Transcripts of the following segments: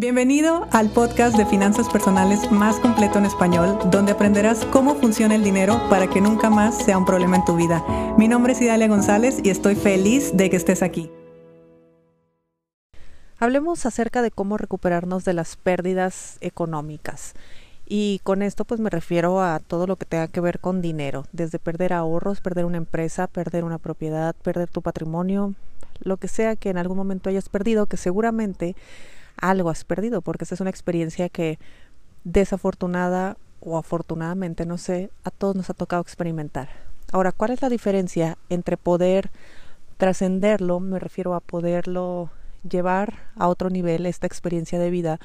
Bienvenido al podcast de finanzas personales más completo en español, donde aprenderás cómo funciona el dinero para que nunca más sea un problema en tu vida. Mi nombre es Idalia González y estoy feliz de que estés aquí. Hablemos acerca de cómo recuperarnos de las pérdidas económicas. Y con esto pues me refiero a todo lo que tenga que ver con dinero, desde perder ahorros, perder una empresa, perder una propiedad, perder tu patrimonio, lo que sea que en algún momento hayas perdido, que seguramente algo has perdido, porque esa es una experiencia que desafortunada o afortunadamente, no sé, a todos nos ha tocado experimentar. Ahora, ¿cuál es la diferencia entre poder trascenderlo, me refiero a poderlo llevar a otro nivel, esta experiencia de vida,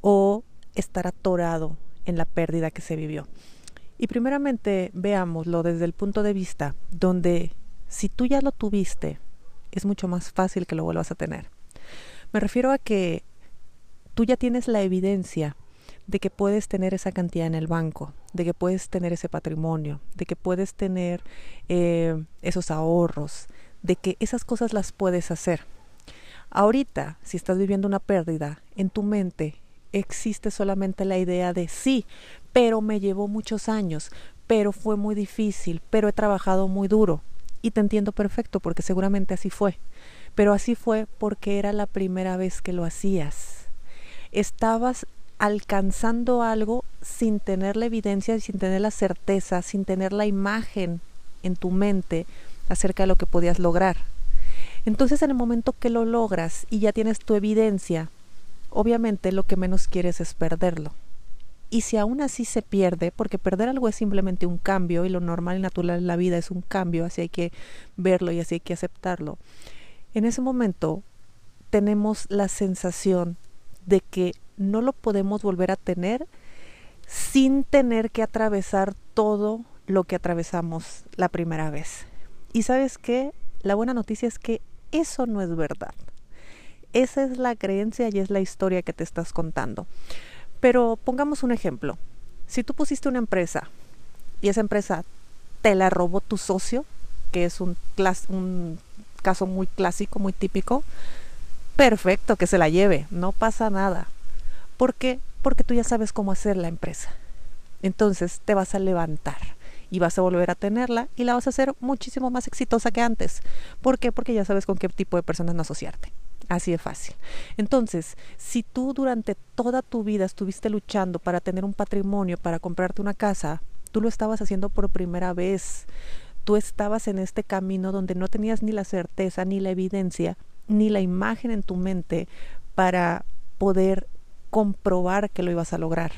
o estar atorado en la pérdida que se vivió? Y primeramente veámoslo desde el punto de vista donde si tú ya lo tuviste, es mucho más fácil que lo vuelvas a tener. Me refiero a que tú ya tienes la evidencia de que puedes tener esa cantidad en el banco, de que puedes tener ese patrimonio, de que puedes tener eh, esos ahorros, de que esas cosas las puedes hacer. Ahorita, si estás viviendo una pérdida, en tu mente existe solamente la idea de sí, pero me llevó muchos años, pero fue muy difícil, pero he trabajado muy duro. Y te entiendo perfecto porque seguramente así fue. Pero así fue porque era la primera vez que lo hacías estabas alcanzando algo sin tener la evidencia, sin tener la certeza, sin tener la imagen en tu mente acerca de lo que podías lograr. Entonces en el momento que lo logras y ya tienes tu evidencia, obviamente lo que menos quieres es perderlo. Y si aún así se pierde, porque perder algo es simplemente un cambio y lo normal y natural en la vida es un cambio, así hay que verlo y así hay que aceptarlo. En ese momento tenemos la sensación de que no lo podemos volver a tener sin tener que atravesar todo lo que atravesamos la primera vez. Y sabes qué? La buena noticia es que eso no es verdad. Esa es la creencia y es la historia que te estás contando. Pero pongamos un ejemplo. Si tú pusiste una empresa y esa empresa te la robó tu socio, que es un, un caso muy clásico, muy típico, perfecto que se la lleve, no pasa nada. ¿Por qué? Porque tú ya sabes cómo hacer la empresa. Entonces te vas a levantar y vas a volver a tenerla y la vas a hacer muchísimo más exitosa que antes. ¿Por qué? Porque ya sabes con qué tipo de personas no asociarte. Así de fácil. Entonces, si tú durante toda tu vida estuviste luchando para tener un patrimonio, para comprarte una casa, tú lo estabas haciendo por primera vez. Tú estabas en este camino donde no tenías ni la certeza ni la evidencia ni la imagen en tu mente para poder comprobar que lo ibas a lograr.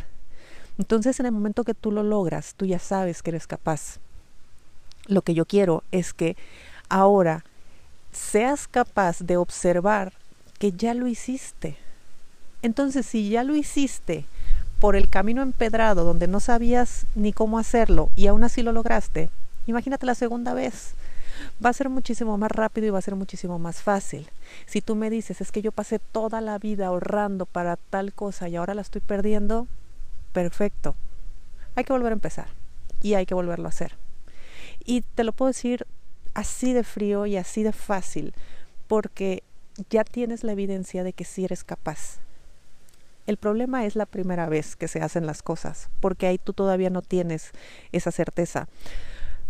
Entonces en el momento que tú lo logras, tú ya sabes que eres capaz. Lo que yo quiero es que ahora seas capaz de observar que ya lo hiciste. Entonces si ya lo hiciste por el camino empedrado donde no sabías ni cómo hacerlo y aún así lo lograste, imagínate la segunda vez va a ser muchísimo más rápido y va a ser muchísimo más fácil. Si tú me dices, es que yo pasé toda la vida ahorrando para tal cosa y ahora la estoy perdiendo, perfecto. Hay que volver a empezar y hay que volverlo a hacer. Y te lo puedo decir así de frío y así de fácil, porque ya tienes la evidencia de que sí eres capaz. El problema es la primera vez que se hacen las cosas, porque ahí tú todavía no tienes esa certeza.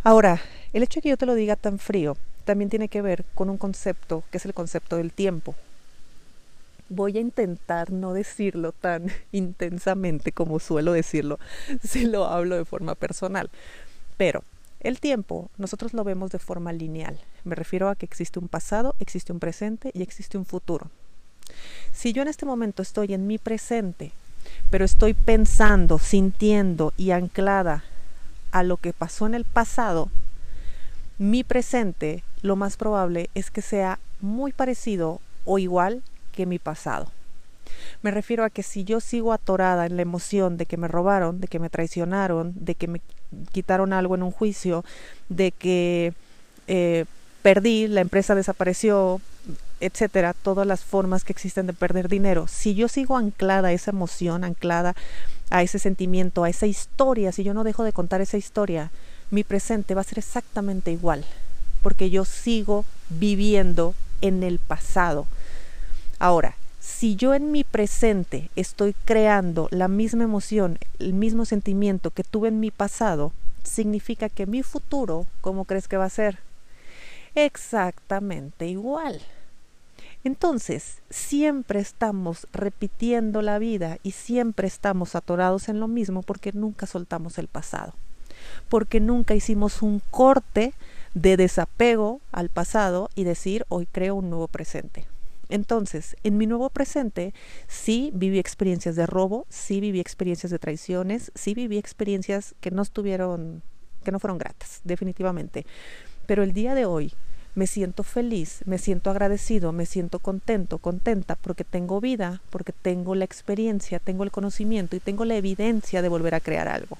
Ahora, el hecho de que yo te lo diga tan frío también tiene que ver con un concepto que es el concepto del tiempo. Voy a intentar no decirlo tan intensamente como suelo decirlo si lo hablo de forma personal. Pero el tiempo nosotros lo vemos de forma lineal. Me refiero a que existe un pasado, existe un presente y existe un futuro. Si yo en este momento estoy en mi presente, pero estoy pensando, sintiendo y anclada a lo que pasó en el pasado, mi presente lo más probable es que sea muy parecido o igual que mi pasado. Me refiero a que si yo sigo atorada en la emoción de que me robaron, de que me traicionaron, de que me quitaron algo en un juicio, de que eh, perdí, la empresa desapareció, etcétera, todas las formas que existen de perder dinero. Si yo sigo anclada a esa emoción, anclada a ese sentimiento, a esa historia, si yo no dejo de contar esa historia, mi presente va a ser exactamente igual, porque yo sigo viviendo en el pasado. Ahora, si yo en mi presente estoy creando la misma emoción, el mismo sentimiento que tuve en mi pasado, significa que mi futuro, ¿cómo crees que va a ser? Exactamente igual. Entonces, siempre estamos repitiendo la vida y siempre estamos atorados en lo mismo porque nunca soltamos el pasado, porque nunca hicimos un corte de desapego al pasado y decir, hoy creo un nuevo presente. Entonces, en mi nuevo presente, sí viví experiencias de robo, sí viví experiencias de traiciones, sí viví experiencias que no estuvieron, que no fueron gratas, definitivamente. Pero el día de hoy me siento feliz, me siento agradecido, me siento contento, contenta, porque tengo vida, porque tengo la experiencia, tengo el conocimiento y tengo la evidencia de volver a crear algo.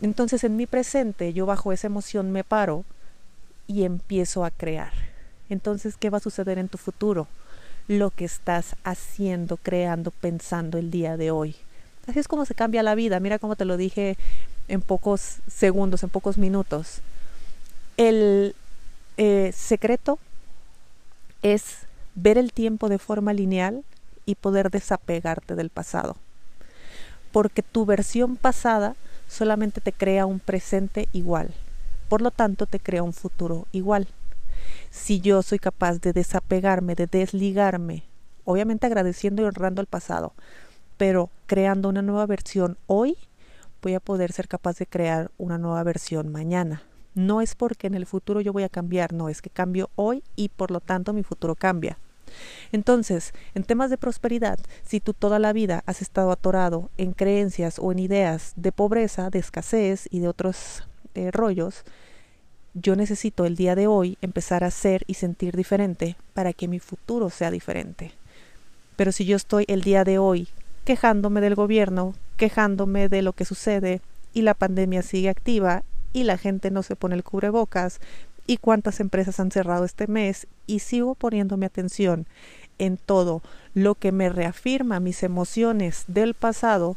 Entonces, en mi presente, yo bajo esa emoción me paro y empiezo a crear. Entonces, ¿qué va a suceder en tu futuro? lo que estás haciendo, creando, pensando el día de hoy. Así es como se cambia la vida. Mira cómo te lo dije en pocos segundos, en pocos minutos. El eh, secreto es ver el tiempo de forma lineal y poder desapegarte del pasado. Porque tu versión pasada solamente te crea un presente igual. Por lo tanto, te crea un futuro igual si yo soy capaz de desapegarme, de desligarme, obviamente agradeciendo y honrando el pasado, pero creando una nueva versión hoy, voy a poder ser capaz de crear una nueva versión mañana. No es porque en el futuro yo voy a cambiar, no, es que cambio hoy y por lo tanto mi futuro cambia. Entonces, en temas de prosperidad, si tú toda la vida has estado atorado en creencias o en ideas de pobreza, de escasez y de otros eh, rollos, yo necesito el día de hoy empezar a ser y sentir diferente para que mi futuro sea diferente. Pero si yo estoy el día de hoy quejándome del gobierno, quejándome de lo que sucede y la pandemia sigue activa y la gente no se pone el cubrebocas y cuántas empresas han cerrado este mes y sigo poniéndome atención en todo lo que me reafirma mis emociones del pasado,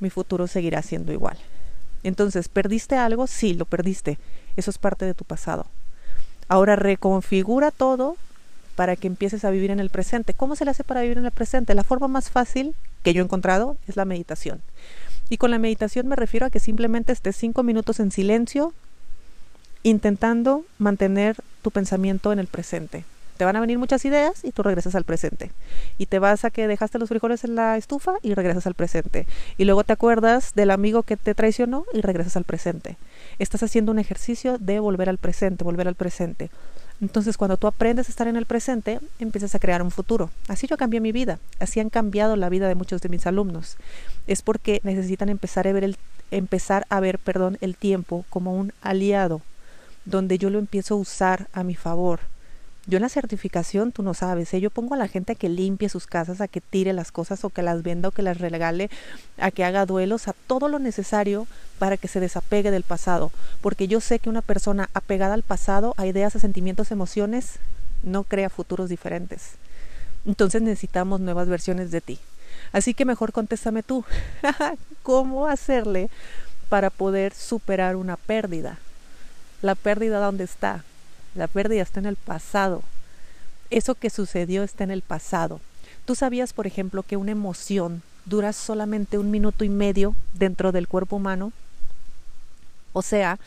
mi futuro seguirá siendo igual. Entonces, ¿perdiste algo? Sí, lo perdiste. Eso es parte de tu pasado. Ahora reconfigura todo para que empieces a vivir en el presente. ¿Cómo se le hace para vivir en el presente? La forma más fácil que yo he encontrado es la meditación. Y con la meditación me refiero a que simplemente estés cinco minutos en silencio intentando mantener tu pensamiento en el presente te van a venir muchas ideas y tú regresas al presente. Y te vas a que dejaste los frijoles en la estufa y regresas al presente. Y luego te acuerdas del amigo que te traicionó y regresas al presente. Estás haciendo un ejercicio de volver al presente, volver al presente. Entonces, cuando tú aprendes a estar en el presente, empiezas a crear un futuro. Así yo cambié mi vida, así han cambiado la vida de muchos de mis alumnos. Es porque necesitan empezar a ver el, empezar a ver, perdón, el tiempo como un aliado, donde yo lo empiezo a usar a mi favor yo en la certificación, tú no sabes, ¿eh? yo pongo a la gente a que limpie sus casas, a que tire las cosas o que las venda o que las regale, a que haga duelos, a todo lo necesario para que se desapegue del pasado. Porque yo sé que una persona apegada al pasado, a ideas, a sentimientos, emociones, no crea futuros diferentes. Entonces necesitamos nuevas versiones de ti. Así que mejor contéstame tú, ¿cómo hacerle para poder superar una pérdida? La pérdida, ¿dónde está? La pérdida está en el pasado. Eso que sucedió está en el pasado. ¿Tú sabías, por ejemplo, que una emoción dura solamente un minuto y medio dentro del cuerpo humano? O sea,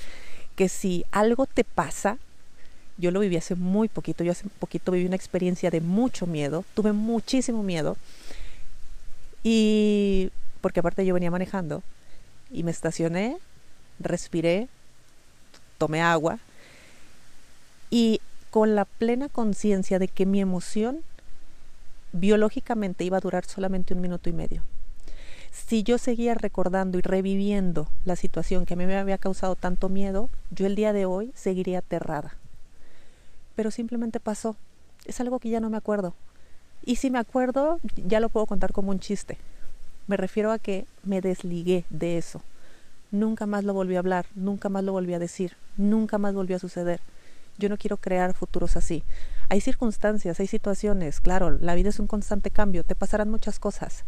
que si algo te pasa, yo lo viví hace muy poquito, yo hace poquito viví una experiencia de mucho miedo, tuve muchísimo miedo. Y porque aparte yo venía manejando y me estacioné, respiré, tomé agua y con la plena conciencia de que mi emoción biológicamente iba a durar solamente un minuto y medio. Si yo seguía recordando y reviviendo la situación que a mí me había causado tanto miedo, yo el día de hoy seguiría aterrada. Pero simplemente pasó. Es algo que ya no me acuerdo. Y si me acuerdo, ya lo puedo contar como un chiste. Me refiero a que me desligué de eso. Nunca más lo volví a hablar, nunca más lo volví a decir, nunca más volvió a suceder. Yo no quiero crear futuros así. Hay circunstancias, hay situaciones, claro, la vida es un constante cambio, te pasarán muchas cosas,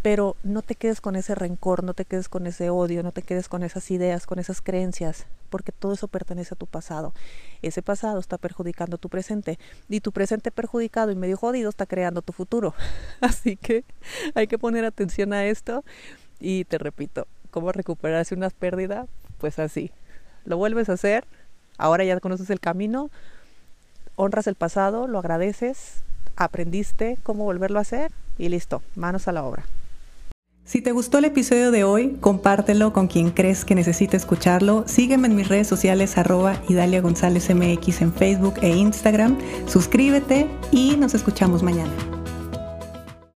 pero no te quedes con ese rencor, no te quedes con ese odio, no te quedes con esas ideas, con esas creencias, porque todo eso pertenece a tu pasado. Ese pasado está perjudicando tu presente y tu presente perjudicado y medio jodido está creando tu futuro. Así que hay que poner atención a esto y te repito, ¿cómo recuperarse una pérdida? Pues así. Lo vuelves a hacer, ahora ya conoces el camino, honras el pasado, lo agradeces, aprendiste cómo volverlo a hacer y listo, manos a la obra. Si te gustó el episodio de hoy, compártelo con quien crees que necesite escucharlo. Sígueme en mis redes sociales arroba Idalia González MX en Facebook e Instagram. Suscríbete y nos escuchamos mañana.